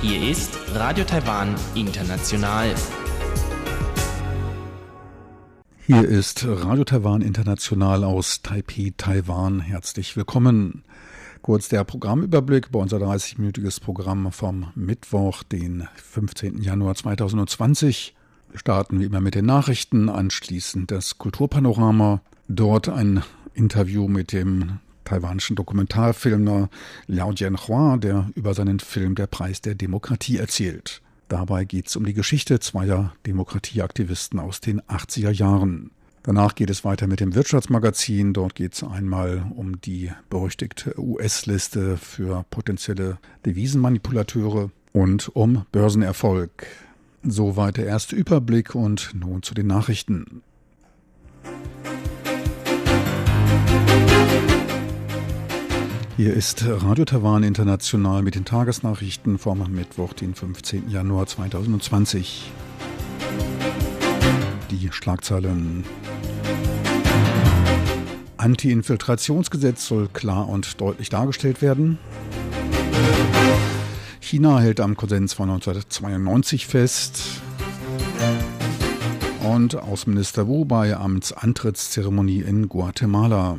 Hier ist Radio Taiwan International. Hier ist Radio Taiwan International aus Taipei, Taiwan. Herzlich willkommen. Kurz der Programmüberblick bei unser 30-minütiges Programm vom Mittwoch, den 15. Januar 2020. Wir starten wie immer mit den Nachrichten, anschließend das Kulturpanorama, dort ein Interview mit dem taiwanischen Dokumentarfilmer Liao Jianhua, der über seinen Film Der Preis der Demokratie erzählt. Dabei geht es um die Geschichte zweier Demokratieaktivisten aus den 80er Jahren. Danach geht es weiter mit dem Wirtschaftsmagazin. Dort geht es einmal um die berüchtigte US-Liste für potenzielle Devisenmanipulateure und um Börsenerfolg. Soweit der erste Überblick und nun zu den Nachrichten. Hier ist Radio Taiwan International mit den Tagesnachrichten vom Mittwoch, den 15. Januar 2020. Die Schlagzeilen. Anti-Infiltrationsgesetz soll klar und deutlich dargestellt werden. China hält am Konsens von 1992 fest. Und Außenminister Wu bei Amtsantrittszeremonie in Guatemala.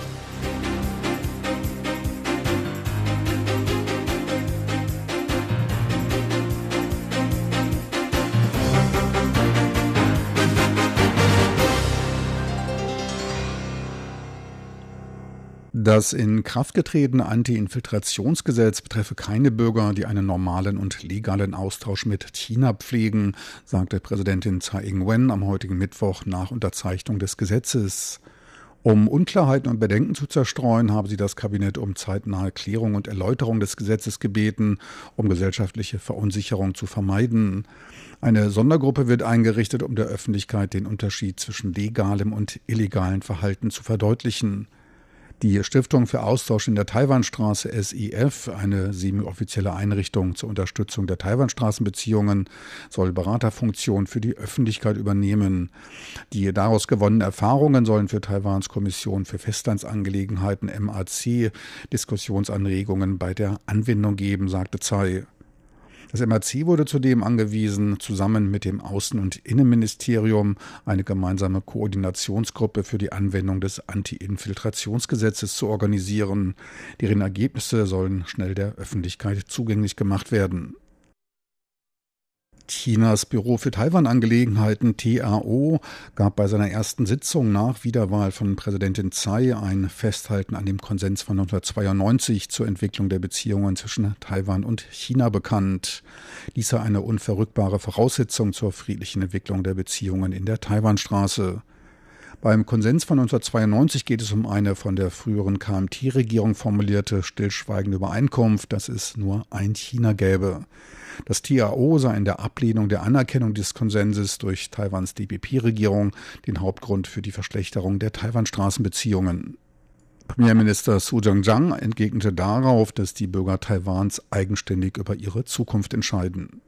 Das in Kraft getretene Anti-Infiltrationsgesetz betreffe keine Bürger, die einen normalen und legalen Austausch mit China pflegen, sagte Präsidentin Tsai Ing-wen am heutigen Mittwoch nach Unterzeichnung des Gesetzes. Um Unklarheiten und Bedenken zu zerstreuen, habe sie das Kabinett um zeitnahe Klärung und Erläuterung des Gesetzes gebeten, um gesellschaftliche Verunsicherung zu vermeiden. Eine Sondergruppe wird eingerichtet, um der Öffentlichkeit den Unterschied zwischen legalem und illegalem Verhalten zu verdeutlichen. Die Stiftung für Austausch in der Taiwanstraße SIF, eine semi-offizielle Einrichtung zur Unterstützung der Taiwanstraßenbeziehungen, soll Beraterfunktion für die Öffentlichkeit übernehmen. Die daraus gewonnenen Erfahrungen sollen für Taiwans Kommission für Festlandsangelegenheiten MAC Diskussionsanregungen bei der Anwendung geben, sagte Tsai. Das MRC wurde zudem angewiesen, zusammen mit dem Außen- und Innenministerium eine gemeinsame Koordinationsgruppe für die Anwendung des Anti-Infiltrationsgesetzes zu organisieren. Deren Ergebnisse sollen schnell der Öffentlichkeit zugänglich gemacht werden. Chinas Büro für Taiwan-Angelegenheiten TAO gab bei seiner ersten Sitzung nach Wiederwahl von Präsidentin Tsai ein Festhalten an dem Konsens von 1992 zur Entwicklung der Beziehungen zwischen Taiwan und China bekannt. Dies sei eine unverrückbare Voraussetzung zur friedlichen Entwicklung der Beziehungen in der Taiwanstraße. Beim Konsens von 1992 geht es um eine von der früheren KMT-Regierung formulierte stillschweigende Übereinkunft, dass es nur ein China gäbe. Das TAO sah in der Ablehnung der Anerkennung des Konsenses durch Taiwans DPP-Regierung den Hauptgrund für die Verschlechterung der Taiwan-Straßenbeziehungen. Premierminister Su Zhang entgegnete darauf, dass die Bürger Taiwans eigenständig über ihre Zukunft entscheiden.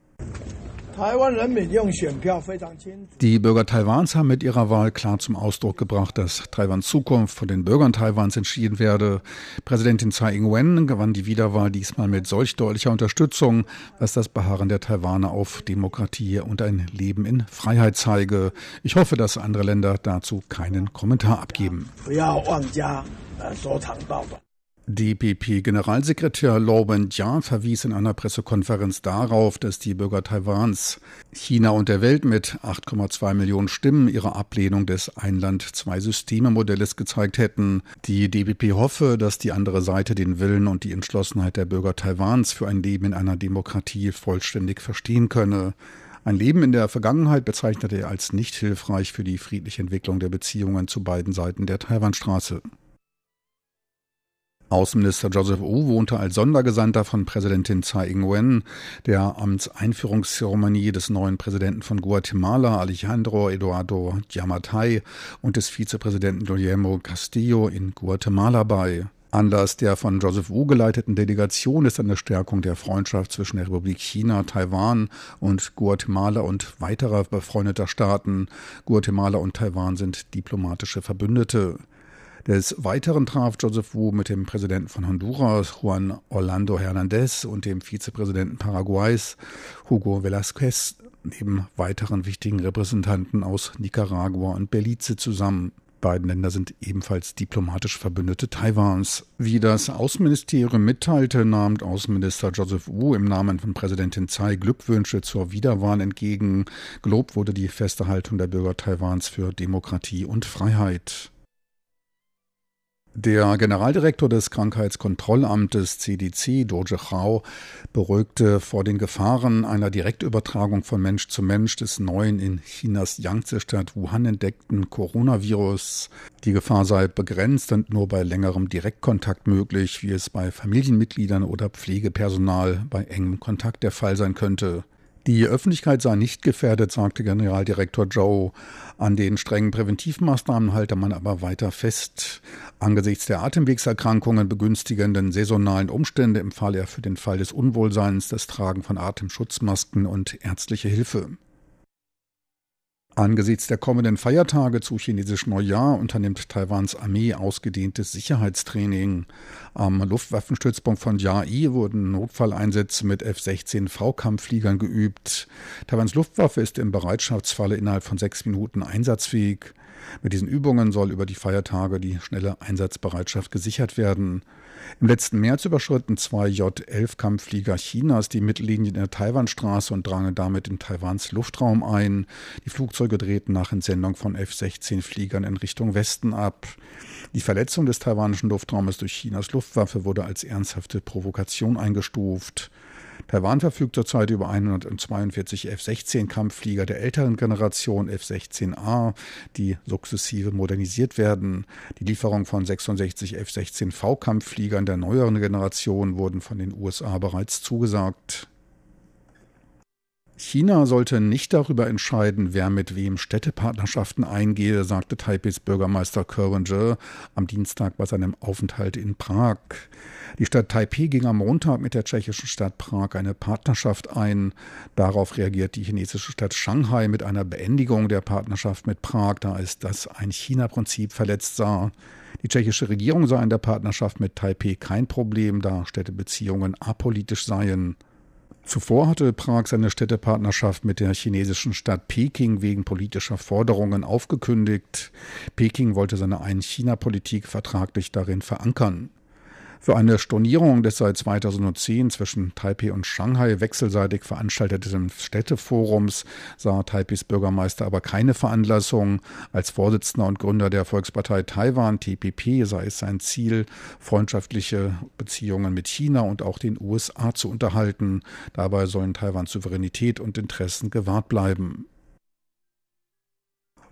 Die Bürger Taiwans haben mit ihrer Wahl klar zum Ausdruck gebracht, dass Taiwans Zukunft von den Bürgern Taiwans entschieden werde. Präsidentin Tsai Ing-wen gewann die Wiederwahl diesmal mit solch deutlicher Unterstützung, was das Beharren der Taiwaner auf Demokratie und ein Leben in Freiheit zeige. Ich hoffe, dass andere Länder dazu keinen Kommentar abgeben. DPP-Generalsekretär Lo Wen-Jia verwies in einer Pressekonferenz darauf, dass die Bürger Taiwans China und der Welt mit 8,2 Millionen Stimmen ihre Ablehnung des Einland-Zwei-Systeme-Modells gezeigt hätten. Die DPP hoffe, dass die andere Seite den Willen und die Entschlossenheit der Bürger Taiwans für ein Leben in einer Demokratie vollständig verstehen könne. Ein Leben in der Vergangenheit bezeichnete er als nicht hilfreich für die friedliche Entwicklung der Beziehungen zu beiden Seiten der Taiwanstraße. Außenminister Joseph Wu wohnte als Sondergesandter von Präsidentin Tsai Ing-wen der Amtseinführungszeremonie des neuen Präsidenten von Guatemala, Alejandro Eduardo Giamattei, und des Vizepräsidenten Guillermo Castillo in Guatemala bei. Anlass der von Joseph Wu geleiteten Delegation ist eine Stärkung der Freundschaft zwischen der Republik China, Taiwan und Guatemala und weiterer befreundeter Staaten. Guatemala und Taiwan sind diplomatische Verbündete. Des Weiteren traf Joseph Wu mit dem Präsidenten von Honduras, Juan Orlando Hernández, und dem Vizepräsidenten Paraguays, Hugo Velázquez, neben weiteren wichtigen Repräsentanten aus Nicaragua und Belize zusammen beiden Länder sind ebenfalls diplomatisch Verbündete Taiwans. Wie das Außenministerium mitteilte, nahm Außenminister Joseph Wu im Namen von Präsidentin Tsai Glückwünsche zur Wiederwahl entgegen. Gelobt wurde die feste Haltung der Bürger Taiwans für Demokratie und Freiheit. Der Generaldirektor des Krankheitskontrollamtes CDC, Doje Chao, beruhigte vor den Gefahren einer Direktübertragung von Mensch zu Mensch des neuen in Chinas Yangtze-Stadt Wuhan entdeckten Coronavirus. Die Gefahr sei begrenzt und nur bei längerem Direktkontakt möglich, wie es bei Familienmitgliedern oder Pflegepersonal bei engem Kontakt der Fall sein könnte. Die Öffentlichkeit sei nicht gefährdet, sagte Generaldirektor Joe. An den strengen Präventivmaßnahmen halte man aber weiter fest. Angesichts der Atemwegserkrankungen begünstigenden saisonalen Umstände empfahl er für den Fall des Unwohlseins das Tragen von Atemschutzmasken und ärztliche Hilfe. Angesichts der kommenden Feiertage zu chinesisch Neujahr unternimmt Taiwans Armee ausgedehntes Sicherheitstraining. Am Luftwaffenstützpunkt von Yai wurden Notfalleinsätze mit F-16 V-Kampffliegern geübt. Taiwans Luftwaffe ist im Bereitschaftsfalle innerhalb von sechs Minuten einsatzfähig. Mit diesen Übungen soll über die Feiertage die schnelle Einsatzbereitschaft gesichert werden. Im letzten März überschritten zwei J-11-Kampfflieger Chinas die Mittellinie in der Taiwanstraße und drangen damit in Taiwans Luftraum ein. Die Flugzeuge drehten nach Entsendung von F-16-Fliegern in Richtung Westen ab. Die Verletzung des taiwanischen Luftraumes durch Chinas Luftwaffe wurde als ernsthafte Provokation eingestuft. Taiwan verfügt zurzeit über 142 F-16-Kampfflieger der älteren Generation F-16A, die sukzessive modernisiert werden. Die Lieferung von 66 F-16V-Kampffliegern der neueren Generation wurden von den USA bereits zugesagt. China sollte nicht darüber entscheiden, wer mit wem Städtepartnerschaften eingehe, sagte Taipehs Bürgermeister Kerwin am Dienstag bei seinem Aufenthalt in Prag. Die Stadt Taipeh ging am Montag mit der tschechischen Stadt Prag eine Partnerschaft ein. Darauf reagiert die chinesische Stadt Shanghai mit einer Beendigung der Partnerschaft mit Prag, da es das Ein-China-Prinzip verletzt sah. Die tschechische Regierung sah in der Partnerschaft mit Taipeh kein Problem, da Städtebeziehungen apolitisch seien. Zuvor hatte Prag seine Städtepartnerschaft mit der chinesischen Stadt Peking wegen politischer Forderungen aufgekündigt. Peking wollte seine Ein-China-Politik vertraglich darin verankern. Für eine Stornierung des seit 2010 zwischen Taipei und Shanghai wechselseitig veranstalteten Städteforums sah Taipeis Bürgermeister aber keine Veranlassung. Als Vorsitzender und Gründer der Volkspartei Taiwan, TPP, sei es sein Ziel, freundschaftliche Beziehungen mit China und auch den USA zu unterhalten. Dabei sollen Taiwans Souveränität und Interessen gewahrt bleiben.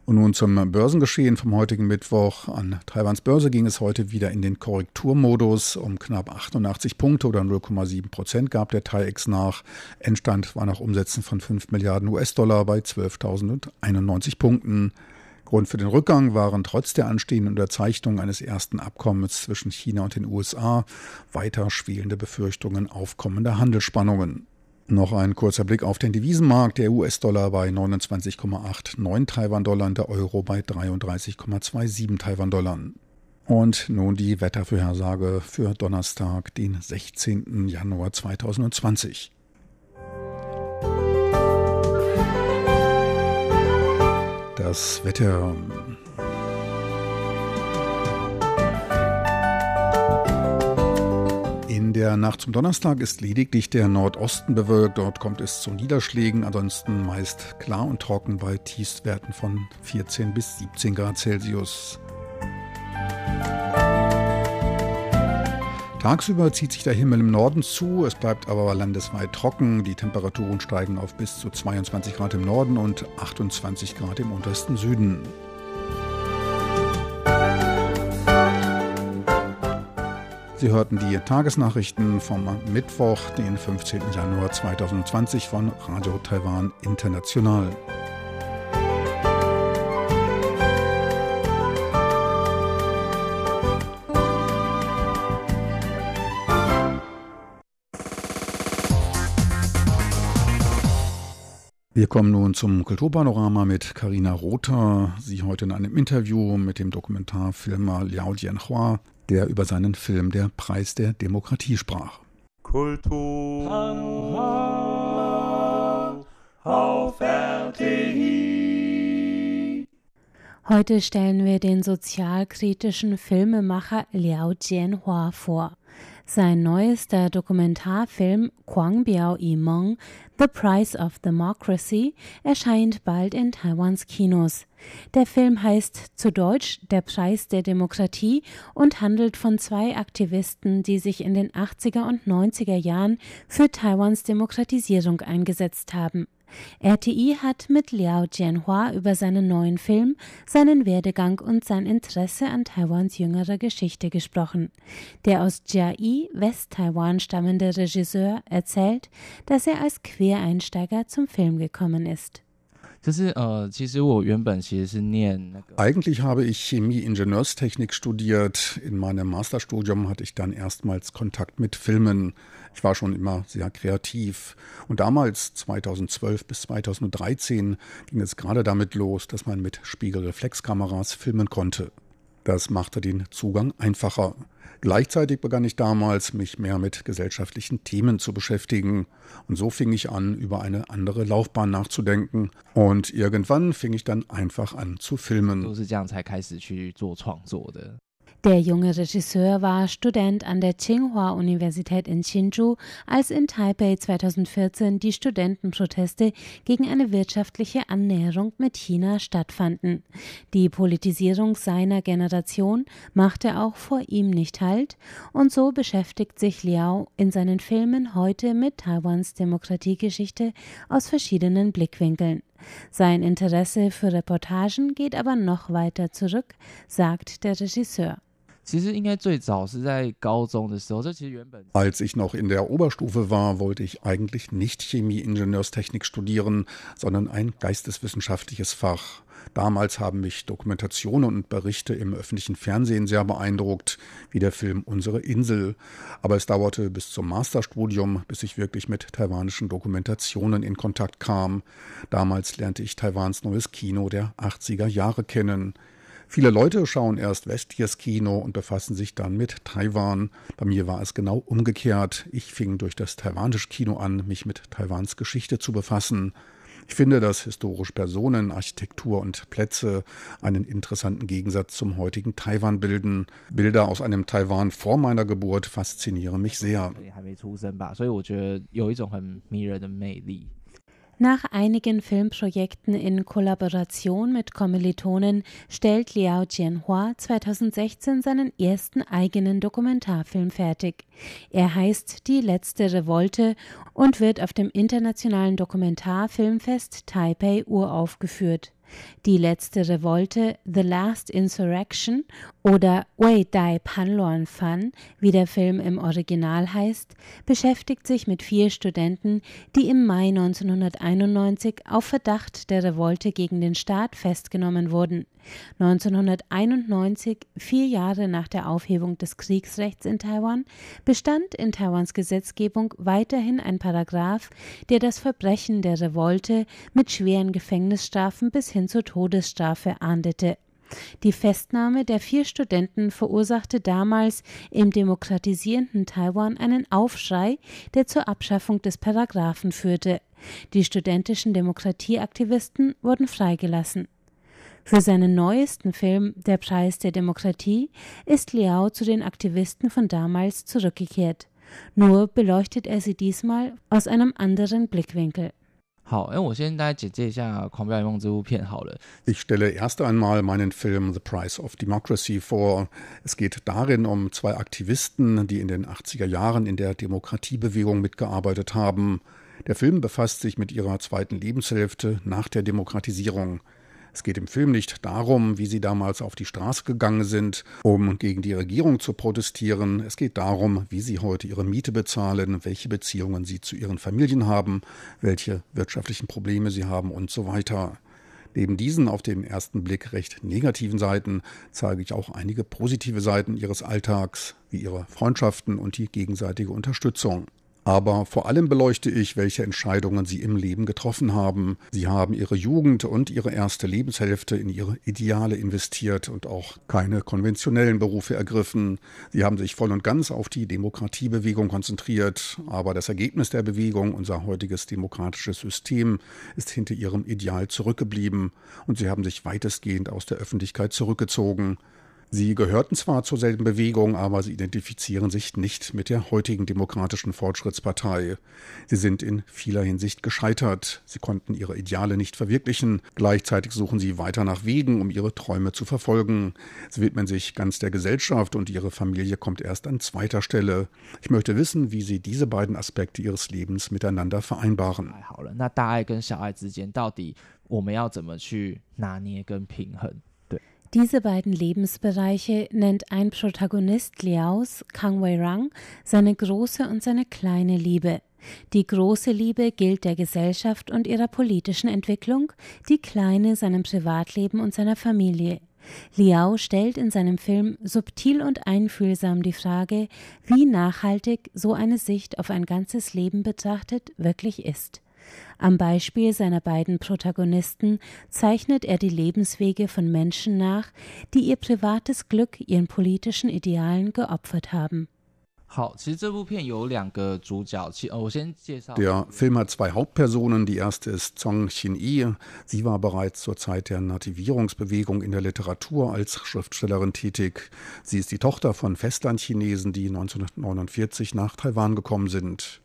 Und nun zum Börsengeschehen vom heutigen Mittwoch. An Taiwans Börse ging es heute wieder in den Korrekturmodus. Um knapp 88 Punkte oder 0,7 Prozent gab der TAIEX nach. Endstand war nach Umsätzen von 5 Milliarden US-Dollar bei 12.091 Punkten. Grund für den Rückgang waren trotz der anstehenden Unterzeichnung eines ersten Abkommens zwischen China und den USA weiter schwelende Befürchtungen aufkommender Handelsspannungen. Noch ein kurzer Blick auf den Devisenmarkt. Der US-Dollar bei 29,89 Taiwan-Dollar, der Euro bei 33,27 Taiwan-Dollar. Und nun die Wettervorhersage für Donnerstag, den 16. Januar 2020. Das Wetter In der Nacht zum Donnerstag ist lediglich der Nordosten bewölkt. Dort kommt es zu Niederschlägen. Ansonsten meist klar und trocken bei Tiefstwerten von 14 bis 17 Grad Celsius. Tagsüber zieht sich der Himmel im Norden zu, es bleibt aber landesweit trocken. Die Temperaturen steigen auf bis zu 22 Grad im Norden und 28 Grad im untersten Süden. Sie hörten die Tagesnachrichten vom Mittwoch, den 15. Januar 2020 von Radio Taiwan International. Wir kommen nun zum Kulturpanorama mit Karina Rother. Sie heute in einem Interview mit dem Dokumentarfilmer Liao Jianhua der über seinen Film Der Preis der Demokratie sprach. Kultur auf RTI. Heute stellen wir den sozialkritischen Filmemacher Liao Jianhua vor. Sein neuester Dokumentarfilm Quang Biao Yi Meng, The Price of Democracy, erscheint bald in Taiwans Kinos. Der Film heißt zu Deutsch Der Preis der Demokratie und handelt von zwei Aktivisten, die sich in den 80er und 90er Jahren für Taiwans Demokratisierung eingesetzt haben. RTI hat mit Liao Jianhua über seinen neuen Film, seinen Werdegang und sein Interesse an Taiwans jüngerer Geschichte gesprochen. Der aus Jiai, West-Taiwan stammende Regisseur, erzählt, dass er als Quereinsteiger zum Film gekommen ist. Eigentlich habe ich Chemie-Ingenieurstechnik studiert. In meinem Masterstudium hatte ich dann erstmals Kontakt mit Filmen. Ich war schon immer sehr kreativ. Und damals, 2012 bis 2013, ging es gerade damit los, dass man mit Spiegelreflexkameras filmen konnte. Das machte den Zugang einfacher. Gleichzeitig begann ich damals, mich mehr mit gesellschaftlichen Themen zu beschäftigen. Und so fing ich an, über eine andere Laufbahn nachzudenken. Und irgendwann fing ich dann einfach an zu filmen. Der junge Regisseur war Student an der Tsinghua-Universität in Hsinchu, als in Taipei 2014 die Studentenproteste gegen eine wirtschaftliche Annäherung mit China stattfanden. Die Politisierung seiner Generation machte auch vor ihm nicht Halt und so beschäftigt sich Liao in seinen Filmen heute mit Taiwans Demokratiegeschichte aus verschiedenen Blickwinkeln. Sein Interesse für Reportagen geht aber noch weiter zurück, sagt der Regisseur. 其实应该最早是在高中的时候，这其实原本 Als ich noch in der Oberstufe war, wollte ich eigentlich nicht Chemie-Ingenieurstechnik studieren, sondern ein geisteswissenschaftliches Fach. Damals haben mich Dokumentationen und Berichte im öffentlichen Fernsehen sehr beeindruckt, wie der Film Unsere Insel. Aber es dauerte bis zum Masterstudium, bis ich wirklich mit taiwanischen Dokumentationen in Kontakt kam. Damals lernte ich Taiwans neues Kino der 80er Jahre kennen. Viele Leute schauen erst westliches Kino und befassen sich dann mit Taiwan. Bei mir war es genau umgekehrt. Ich fing durch das taiwanische Kino an, mich mit Taiwans Geschichte zu befassen. Ich finde, dass historisch Personen, Architektur und Plätze einen interessanten Gegensatz zum heutigen Taiwan bilden. Bilder aus einem Taiwan vor meiner Geburt faszinieren mich sehr. Nach einigen Filmprojekten in Kollaboration mit Kommilitonen stellt Liao Jianhua 2016 seinen ersten eigenen Dokumentarfilm fertig. Er heißt Die letzte Revolte und wird auf dem internationalen Dokumentarfilmfest Taipei uraufgeführt. Die letzte Revolte, The Last Insurrection oder Wei Dai Panluan Fan, wie der Film im Original heißt, beschäftigt sich mit vier Studenten, die im Mai 1991 auf Verdacht der Revolte gegen den Staat festgenommen wurden. 1991, vier Jahre nach der Aufhebung des Kriegsrechts in Taiwan, bestand in Taiwans Gesetzgebung weiterhin ein Paragraph, der das Verbrechen der Revolte mit schweren Gefängnisstrafen bis hin zur Todesstrafe ahndete. Die Festnahme der vier Studenten verursachte damals im demokratisierenden Taiwan einen Aufschrei, der zur Abschaffung des Paragraphen führte. Die studentischen Demokratieaktivisten wurden freigelassen. Für seinen neuesten Film Der Preis der Demokratie ist Liao zu den Aktivisten von damals zurückgekehrt. Nur beleuchtet er sie diesmal aus einem anderen Blickwinkel. 好，哎，我先大概简介一下《狂飙一梦》这部片好了。 Ich stelle erst einmal meinen Film The Price of Democracy vor. Es geht darin um zwei Aktivisten, die in den 80er Jahren in der Demokratiebewegung mitgearbeitet haben. Der Film befasst sich mit ihrer zweiten Lebenshälfte nach der Demokratisierung. Es geht im Film nicht darum, wie sie damals auf die Straße gegangen sind, um gegen die Regierung zu protestieren. Es geht darum, wie sie heute ihre Miete bezahlen, welche Beziehungen sie zu ihren Familien haben, welche wirtschaftlichen Probleme sie haben und so weiter. Neben diesen auf den ersten Blick recht negativen Seiten zeige ich auch einige positive Seiten ihres Alltags, wie ihre Freundschaften und die gegenseitige Unterstützung. Aber vor allem beleuchte ich, welche Entscheidungen sie im Leben getroffen haben. Sie haben ihre Jugend und ihre erste Lebenshälfte in ihre Ideale investiert und auch keine konventionellen Berufe ergriffen. Sie haben sich voll und ganz auf die Demokratiebewegung konzentriert. Aber das Ergebnis der Bewegung, unser heutiges demokratisches System, ist hinter ihrem Ideal zurückgeblieben und sie haben sich weitestgehend aus der Öffentlichkeit zurückgezogen. Sie gehörten zwar zur selben Bewegung, aber sie identifizieren sich nicht mit der heutigen Demokratischen Fortschrittspartei. Sie sind in vieler Hinsicht gescheitert. Sie konnten ihre Ideale nicht verwirklichen. Gleichzeitig suchen sie weiter nach Wegen, um ihre Träume zu verfolgen. Sie widmen sich ganz der Gesellschaft und ihre Familie kommt erst an zweiter Stelle. Ich möchte wissen, wie sie diese beiden Aspekte ihres Lebens miteinander vereinbaren. 好了，那大爱跟小爱之间，到底我们要怎么去拿捏跟平衡？ Diese beiden Lebensbereiche nennt ein Protagonist Liaos, Kang Wei-rang, seine große und seine kleine Liebe. Die große Liebe gilt der Gesellschaft und ihrer politischen Entwicklung, die kleine seinem Privatleben und seiner Familie. Liao stellt in seinem Film subtil und einfühlsam die Frage, wie nachhaltig so eine Sicht auf ein ganzes Leben betrachtet wirklich ist. Am Beispiel seiner beiden Protagonisten zeichnet er die Lebenswege von Menschen nach, die ihr privates Glück ihren politischen Idealen geopfert haben. Der Film hat zwei Hauptpersonen. Die erste ist Zhang Xin-yi. Sie war bereits zur Zeit der Nativierungsbewegung in der Literatur als Schriftstellerin tätig. Sie ist die Tochter von Festlandchinesen, die 1949 nach Taiwan gekommen sind.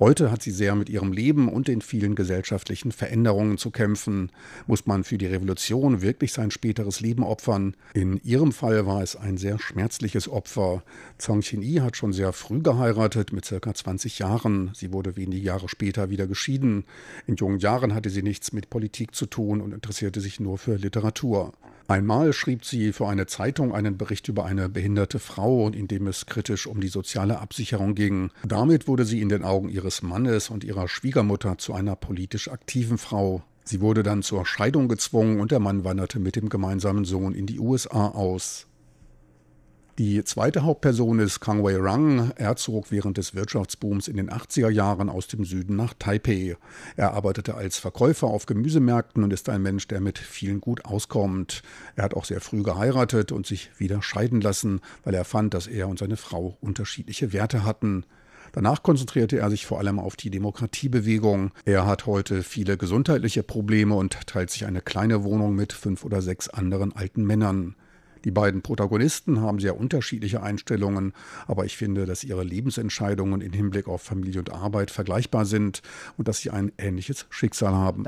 Heute hat sie sehr mit ihrem Leben und den vielen gesellschaftlichen Veränderungen zu kämpfen. Muss man für die Revolution wirklich sein späteres Leben opfern? In ihrem Fall war es ein sehr schmerzliches Opfer. Zhang Xin-yi hat schon sehr früh geheiratet, mit circa 20 Jahren. Sie wurde wenige Jahre später wieder geschieden. In jungen Jahren hatte sie nichts mit Politik zu tun und interessierte sich nur für Literatur. Einmal schrieb sie für eine Zeitung einen Bericht über eine behinderte Frau, in dem es kritisch um die soziale Absicherung ging. Damit wurde sie in den Augen ihres Mannes und ihrer Schwiegermutter zu einer politisch aktiven Frau. Sie wurde dann zur Scheidung gezwungen und der Mann wanderte mit dem gemeinsamen Sohn in die USA aus. Die zweite Hauptperson ist Kang Wei-rang. Er zog während des Wirtschaftsbooms in den 80er Jahren aus dem Süden nach Taipei. Er arbeitete als Verkäufer auf Gemüsemärkten und ist ein Mensch, der mit vielen gut auskommt. Er hat auch sehr früh geheiratet und sich wieder scheiden lassen, weil er fand, dass er und seine Frau unterschiedliche Werte hatten. Danach konzentrierte er sich vor allem auf die Demokratiebewegung. Er hat heute viele gesundheitliche Probleme und teilt sich eine kleine Wohnung mit fünf oder sechs anderen alten Männern. Die beiden Protagonisten haben sehr unterschiedliche Einstellungen, aber ich finde, dass ihre Lebensentscheidungen im Hinblick auf Familie und Arbeit vergleichbar sind und dass sie ein ähnliches Schicksal haben.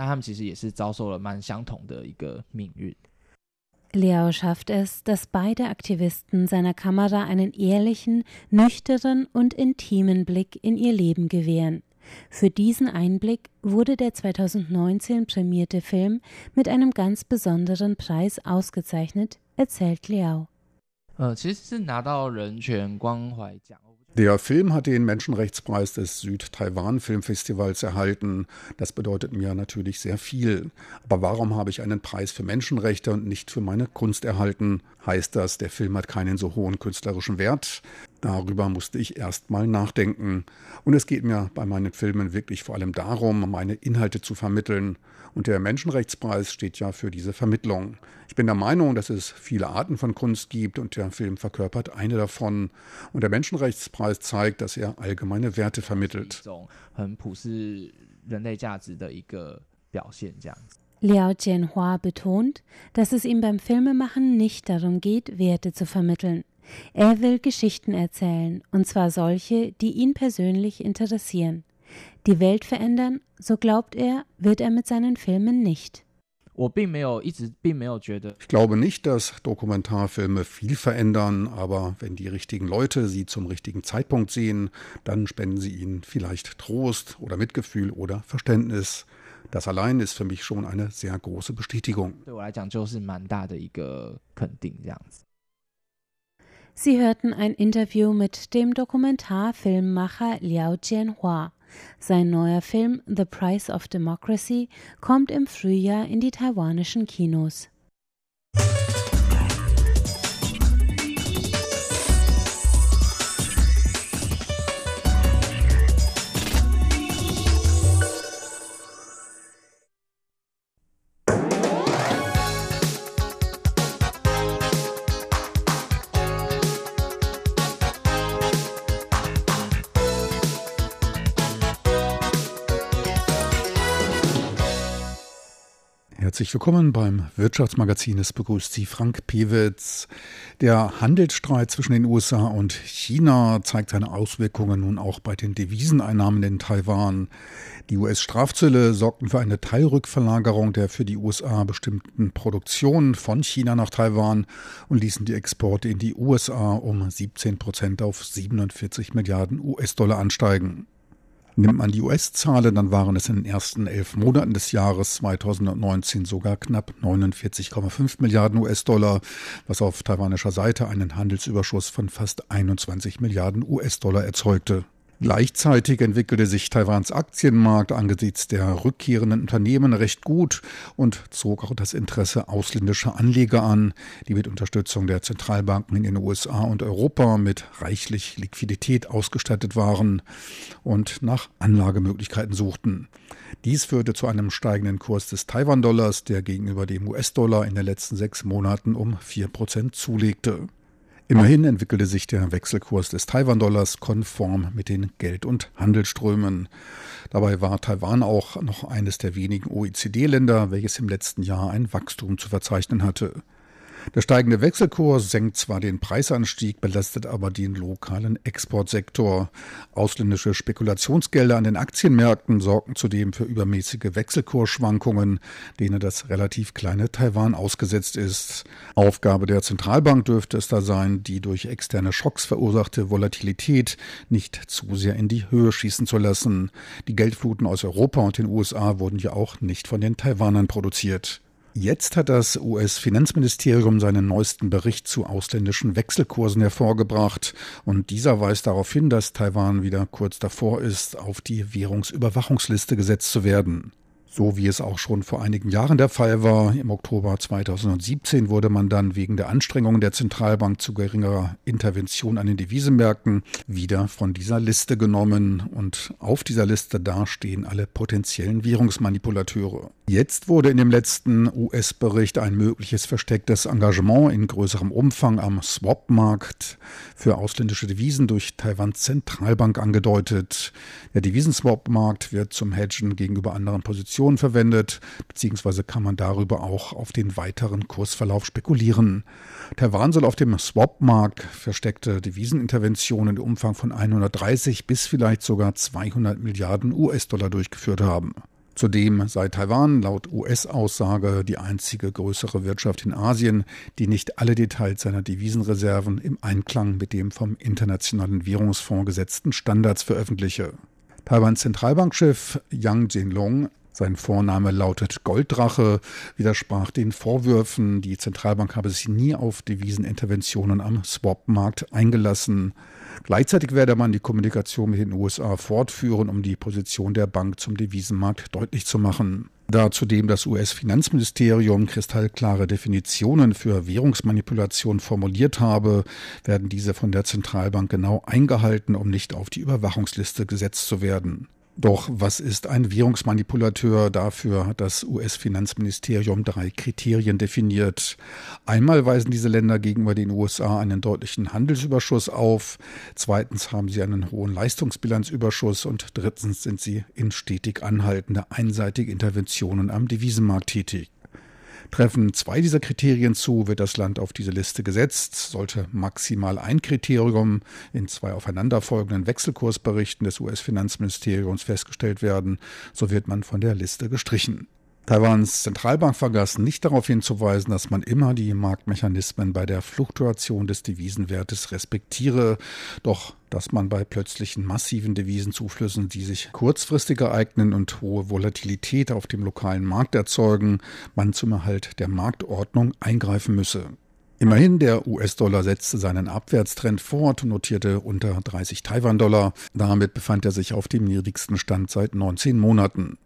Liao schafft es, dass beide Aktivisten seiner Kamera einen ehrlichen, nüchternen und intimen Blick in ihr Leben gewähren. Für diesen Einblick wurde der 2019 prämierte Film mit einem ganz besonderen Preis ausgezeichnet, erzählt Liao. Der Film hat den Menschenrechtspreis des Süd-Taiwan-Filmfestivals erhalten. Das bedeutet mir natürlich sehr viel. Aber warum habe ich einen Preis für Menschenrechte und nicht für meine Kunst erhalten? Heißt das, der Film hat keinen so hohen künstlerischen Wert? Darüber musste ich erst mal nachdenken. Und es geht mir bei meinen Filmen wirklich vor allem darum, meine Inhalte zu vermitteln. Und der Menschenrechtspreis steht ja für diese Vermittlung. Ich bin der Meinung, dass es viele Arten von Kunst gibt und der Film verkörpert eine davon. Und der Menschenrechtspreis zeigt, dass er allgemeine Werte 一 vermittelt. 种很普世人类价值的一个表现，这样子。 Liao Jianhua betont, dass es ihm beim Filmemachen nicht darum geht, Werte zu vermitteln. Er will Geschichten erzählen, und zwar solche, die ihn persönlich interessieren. Die Welt verändern, so glaubt er, wird er mit seinen Filmen nicht. Ich glaube nicht, dass Dokumentarfilme viel verändern, aber wenn die richtigen Leute sie zum richtigen Zeitpunkt sehen, dann spenden sie ihnen vielleicht Trost oder Mitgefühl oder Verständnis. Das allein ist für mich schon eine sehr große Bestätigung. Sie hörten ein Interview mit dem Dokumentarfilmmacher Liao Jianhua. Sein neuer Film The Price of Democracy kommt im Frühjahr in die taiwanischen Kinos. Herzlich willkommen beim Wirtschaftsmagazin. Es begrüßt Sie Frank Pewitz. Der Handelsstreit zwischen den USA und China zeigt seine Auswirkungen nun auch bei den Deviseneinnahmen in Taiwan. Die US-Strafzölle sorgten für eine Teilrückverlagerung der für die USA bestimmten Produktion von China nach Taiwan und ließen die Exporte in die USA um 17 Prozent auf 47 Milliarden US-Dollar ansteigen. Nimmt man die US-Zahlen, dann waren es in den ersten elf Monaten des Jahres 2019 sogar knapp 49,5 Milliarden US-Dollar, was auf taiwanischer Seite einen Handelsüberschuss von fast 21 Milliarden US-Dollar erzeugte. Gleichzeitig entwickelte sich Taiwans Aktienmarkt angesichts der rückkehrenden Unternehmen recht gut und zog auch das Interesse ausländischer Anleger an, die mit Unterstützung der Zentralbanken in den USA und Europa mit reichlich Liquidität ausgestattet waren und nach Anlagemöglichkeiten suchten. Dies führte zu einem steigenden Kurs des Taiwan-Dollars, der gegenüber dem US-Dollar in den letzten sechs Monaten um vier Prozent zulegte. Immerhin entwickelte sich der Wechselkurs des Taiwan-Dollars konform mit den Geld- und Handelsströmen. Dabei war Taiwan auch noch eines der wenigen OECD-Länder, welches im letzten Jahr ein Wachstum zu verzeichnen hatte. Der steigende Wechselkurs senkt zwar den Preisanstieg, belastet aber den lokalen Exportsektor. Ausländische Spekulationsgelder an den Aktienmärkten sorgten zudem für übermäßige Wechselkursschwankungen, denen das relativ kleine Taiwan ausgesetzt ist. Aufgabe der Zentralbank dürfte es da sein, die durch externe Schocks verursachte Volatilität nicht zu sehr in die Höhe schießen zu lassen. Die Geldfluten aus Europa und den USA wurden ja auch nicht von den Taiwanern produziert. Jetzt hat das US-Finanzministerium seinen neuesten Bericht zu ausländischen Wechselkursen hervorgebracht und dieser weist darauf hin, dass Taiwan wieder kurz davor ist, auf die Währungsüberwachungsliste gesetzt zu werden. So wie es auch schon vor einigen Jahren der Fall war. Im Oktober 2017 wurde man dann wegen der Anstrengungen der Zentralbank zu geringerer Intervention an den Devisenmärkten wieder von dieser Liste genommen. Und auf dieser Liste da stehen alle potenziellen Währungsmanipulateure. Jetzt wurde in dem letzten US-Bericht ein mögliches verstecktes Engagement in größerem Umfang am Swap-Markt für ausländische Devisen durch Taiwans Zentralbank angedeutet. Der Devisenswap-Markt wird zum Hedgen gegenüber anderen Positionen Optionen verwendet, beziehungsweise kann man darüber auch auf den weiteren Kursverlauf spekulieren. Taiwan soll auf dem Swap-Markt versteckte Deviseninterventionen im Umfang von 130 bis vielleicht sogar 200 Milliarden US-Dollar durchgeführt haben. Zudem sei Taiwan laut US-Aussage die einzige größere Wirtschaft in Asien, die nicht alle Details seiner Devisenreserven im Einklang mit dem vom Internationalen Währungsfonds gesetzten Standards veröffentliche. Taiwans Zentralbankchef Yang Jianlong sein Vorname lautet Golddrache, widersprach den Vorwürfen, die Zentralbank habe sich nie auf Deviseninterventionen am Swap-Markt eingelassen. Gleichzeitig werde man die Kommunikation mit den USA fortführen, um die Position der Bank zum Devisenmarkt deutlich zu machen. Da zudem das US-Finanzministerium kristallklare Definitionen für Währungsmanipulation formuliert habe, werden diese von der Zentralbank genau eingehalten, um nicht auf die Überwachungsliste gesetzt zu werden. Doch was ist ein Währungsmanipulateur? Dafür hat das US-Finanzministerium drei Kriterien definiert. Einmal weisen diese Länder gegenüber den USA einen deutlichen Handelsüberschuss auf. Zweitens haben sie einen hohen Leistungsbilanzüberschuss. Und drittens sind sie in stetig anhaltender einseitige Interventionen am Devisenmarkt tätig. Treffen zwei dieser Kriterien zu, wird das Land auf diese Liste gesetzt. Sollte maximal ein Kriterium in zwei aufeinanderfolgenden Wechselkursberichten des US-Finanzministeriums festgestellt werden, so wird man von der Liste gestrichen. Taiwans Zentralbank vergaß nicht darauf hinzuweisen, dass man immer die Marktmechanismen bei der Fluktuation des Devisenwertes respektiere, doch dass man bei plötzlichen massiven Devisenzuflüssen, die sich kurzfristig ereignen und hohe Volatilität auf dem lokalen Markt erzeugen, man zum Erhalt der Marktordnung eingreifen müsse. Immerhin, der US-Dollar setzte seinen Abwärtstrend fort und notierte unter 30 Taiwan-Dollar. Damit befand er sich auf dem niedrigsten Stand seit 19 Monaten.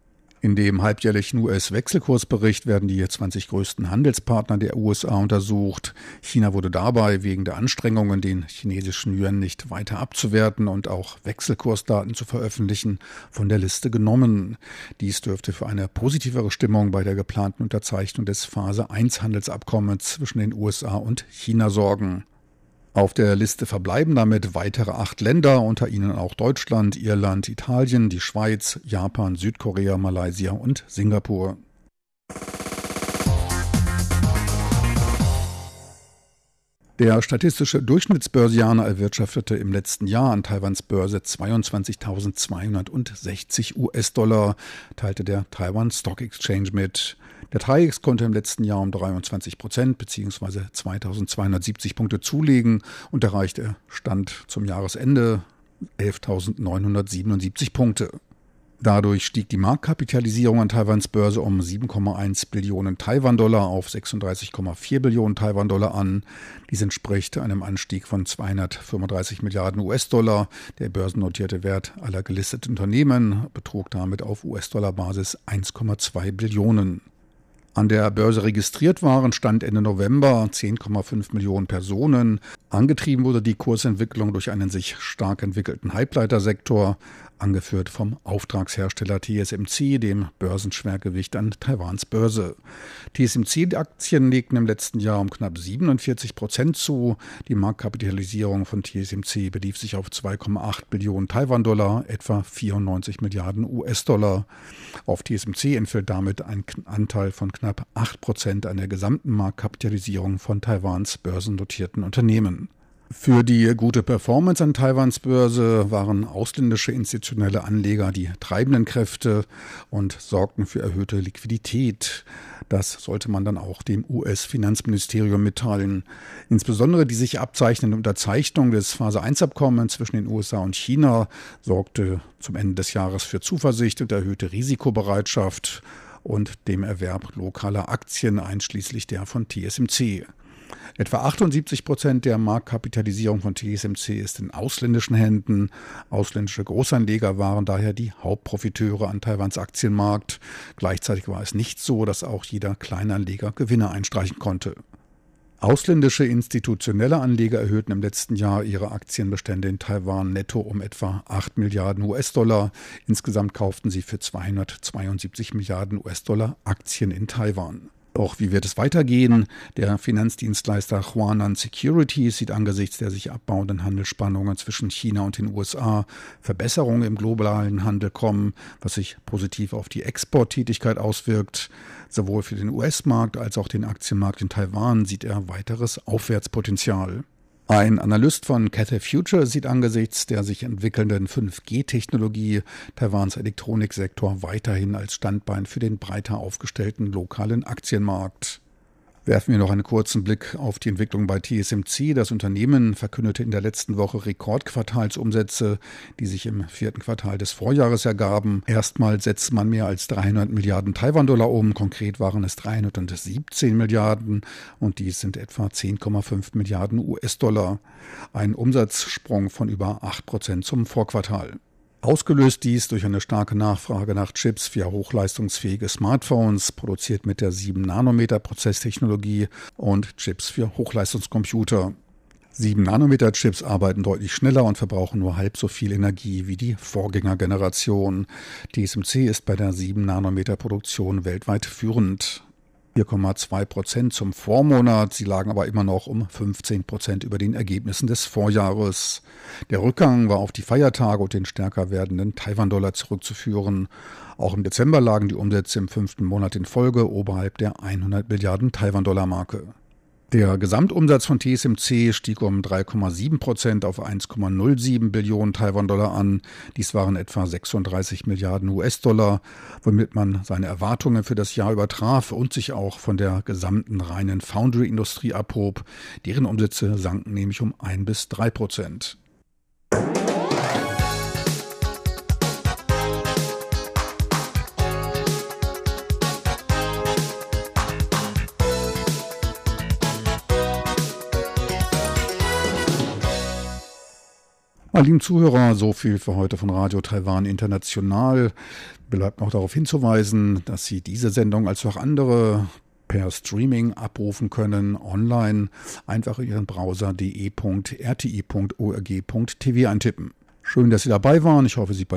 In dem halbjährlichen US-Wechselkursbericht werden die 20 größten Handelspartner der USA untersucht. China wurde dabei wegen der Anstrengungen, den chinesischen Yuan nicht weiter abzuwerten und auch Wechselkursdaten zu veröffentlichen, von der Liste genommen. Dies dürfte für eine positivere Stimmung bei der geplanten Unterzeichnung des Phase 1 Handelsabkommens zwischen den USA und China sorgen. Auf der Liste verbleiben damit weitere acht Länder, unter ihnen auch Deutschland, Irland, Italien, die Schweiz, Japan, Südkorea, Malaysia und Singapur. Der statistische Durchschnittsbörsianer erwirtschaftete im letzten Jahr an Taiwans Börse 22.260 US-Dollar, teilte der Taiwan Stock Exchange mit. Der TAIEX konnte im letzten Jahr um 23 Prozent bzw. 2270 Punkte zulegen und erreichte Stand zum Jahresende 11.977 Punkte. Dadurch stieg die Marktkapitalisierung an Taiwans Börse um 7,1 Billionen Taiwan-Dollar auf 36,4 Billionen Taiwan-Dollar an. Dies entspricht einem Anstieg von 235 Milliarden US-Dollar. Der börsennotierte Wert aller gelisteten Unternehmen betrug damit auf US-Dollar-Basis 1,2 Billionen. An der Börse registriert waren, stand Ende November 10,5 Millionen Personen. Angetrieben wurde die Kursentwicklung durch einen sich stark entwickelten Halbleitersektor angeführt vom Auftragshersteller TSMC, dem Börsenschwergewicht an Taiwans Börse. TSMC-Aktien legten im letzten Jahr um knapp 47 Prozent zu. Die Marktkapitalisierung von TSMC belief sich auf 2,8 Billionen Taiwan-Dollar, etwa 94 Milliarden US-Dollar. Auf TSMC entfällt damit ein Anteil von knapp 8 Prozent an der gesamten Marktkapitalisierung von Taiwans börsennotierten Unternehmen. Für die gute Performance an Taiwans Börse waren ausländische institutionelle Anleger die treibenden Kräfte und sorgten für erhöhte Liquidität. Das sollte man dann auch dem US-Finanzministerium mitteilen. Insbesondere die sich abzeichnende Unterzeichnung des Phase-1-Abkommens zwischen den USA und China sorgte zum Ende des Jahres für Zuversicht und erhöhte Risikobereitschaft und dem Erwerb lokaler Aktien einschließlich der von TSMC. Etwa 78 Prozent der Marktkapitalisierung von TSMC ist in ausländischen Händen. Ausländische Großanleger waren daher die Hauptprofiteure an Taiwans Aktienmarkt. Gleichzeitig war es nicht so, dass auch jeder Kleinanleger Gewinne einstreichen konnte. Ausländische institutionelle Anleger erhöhten im letzten Jahr ihre Aktienbestände in Taiwan netto um etwa 8 Milliarden US-Dollar. Insgesamt kauften sie für 272 Milliarden US-Dollar Aktien in Taiwan. Doch wie wird es weitergehen? Der Finanzdienstleister Huanan Securities sieht angesichts der sich abbauenden Handelsspannungen zwischen China und den USA Verbesserungen im globalen Handel kommen, was sich positiv auf die Exporttätigkeit auswirkt. Sowohl für den US-Markt als auch den Aktienmarkt in Taiwan sieht er weiteres Aufwärtspotenzial. Ein Analyst von Cathay Future sieht angesichts der sich entwickelnden 5G-Technologie Taiwans Elektroniksektor weiterhin als Standbein für den breiter aufgestellten lokalen Aktienmarkt. Werfen wir noch einen kurzen Blick auf die Entwicklung bei TSMC. Das Unternehmen verkündete in der letzten Woche Rekordquartalsumsätze, die sich im vierten Quartal des Vorjahres ergaben. Erstmal setzt man mehr als 300 Milliarden Taiwan-Dollar um. Konkret waren es 317 Milliarden und dies sind etwa 10,5 Milliarden US-Dollar. Ein Umsatzsprung von über 8 Prozent zum Vorquartal. Ausgelöst dies durch eine starke Nachfrage nach Chips für hochleistungsfähige Smartphones, produziert mit der 7-Nanometer-Prozesstechnologie und Chips für Hochleistungscomputer. 7-Nanometer-Chips arbeiten deutlich schneller und verbrauchen nur halb so viel Energie wie die Vorgängergeneration. TSMC ist bei der 7-Nanometer-Produktion weltweit führend. 4,2 Prozent zum Vormonat. Sie lagen aber immer noch um 15 Prozent über den Ergebnissen des Vorjahres. Der Rückgang war auf die Feiertage und den stärker werdenden Taiwan-Dollar zurückzuführen. Auch im Dezember lagen die Umsätze im fünften Monat in Folge oberhalb der 100 Milliarden Taiwan-Dollar-Marke. Der Gesamtumsatz von TSMC stieg um 3,7 Prozent auf 1,07 Billionen Taiwan-Dollar an. Dies waren etwa 36 Milliarden US-Dollar, womit man seine Erwartungen für das Jahr übertraf und sich auch von der gesamten reinen Foundry-Industrie abhob. Deren Umsätze sanken nämlich um 1 bis 3 Prozent. Meine lieben Zuhörer, so viel für heute von Radio Taiwan International. Bleibt noch darauf hinzuweisen, dass Sie diese Sendung als auch andere per Streaming abrufen können, online. Einfach in Ihren Browser de.rti.org.tv eintippen. Schön, dass Sie dabei waren. Ich hoffe, Sie bald